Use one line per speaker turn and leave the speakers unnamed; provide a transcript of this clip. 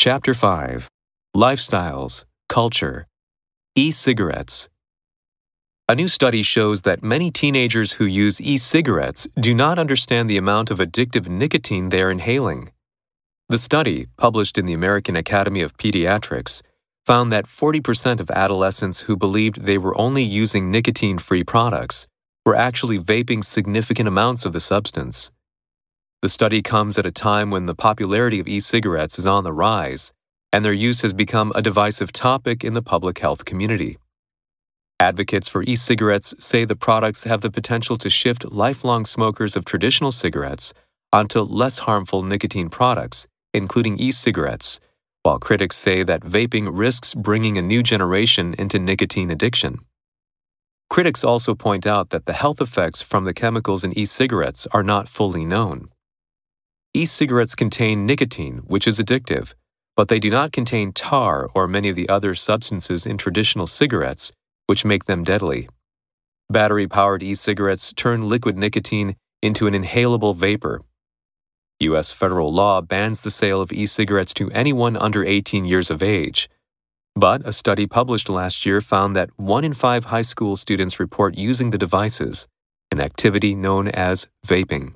Chapter 5 Lifestyles, Culture, E cigarettes. A new study shows that many teenagers who use e cigarettes do not understand the amount of addictive nicotine they are inhaling. The study, published in the American Academy of Pediatrics, found that 40% of adolescents who believed they were only using nicotine free products were actually vaping significant amounts of the substance. The study comes at a time when the popularity of e cigarettes is on the rise, and their use has become a divisive topic in the public health community. Advocates for e cigarettes say the products have the potential to shift lifelong smokers of traditional cigarettes onto less harmful nicotine products, including e cigarettes, while critics say that vaping risks bringing a new generation into nicotine addiction. Critics also point out that the health effects from the chemicals in e cigarettes are not fully known. E cigarettes contain nicotine, which is addictive, but they do not contain tar or many of the other substances in traditional cigarettes, which make them deadly. Battery powered e cigarettes turn liquid nicotine into an inhalable vapor. U.S. federal law bans the sale of e cigarettes to anyone under 18 years of age. But a study published last year found that one in five high school students report using the devices, an activity known as vaping.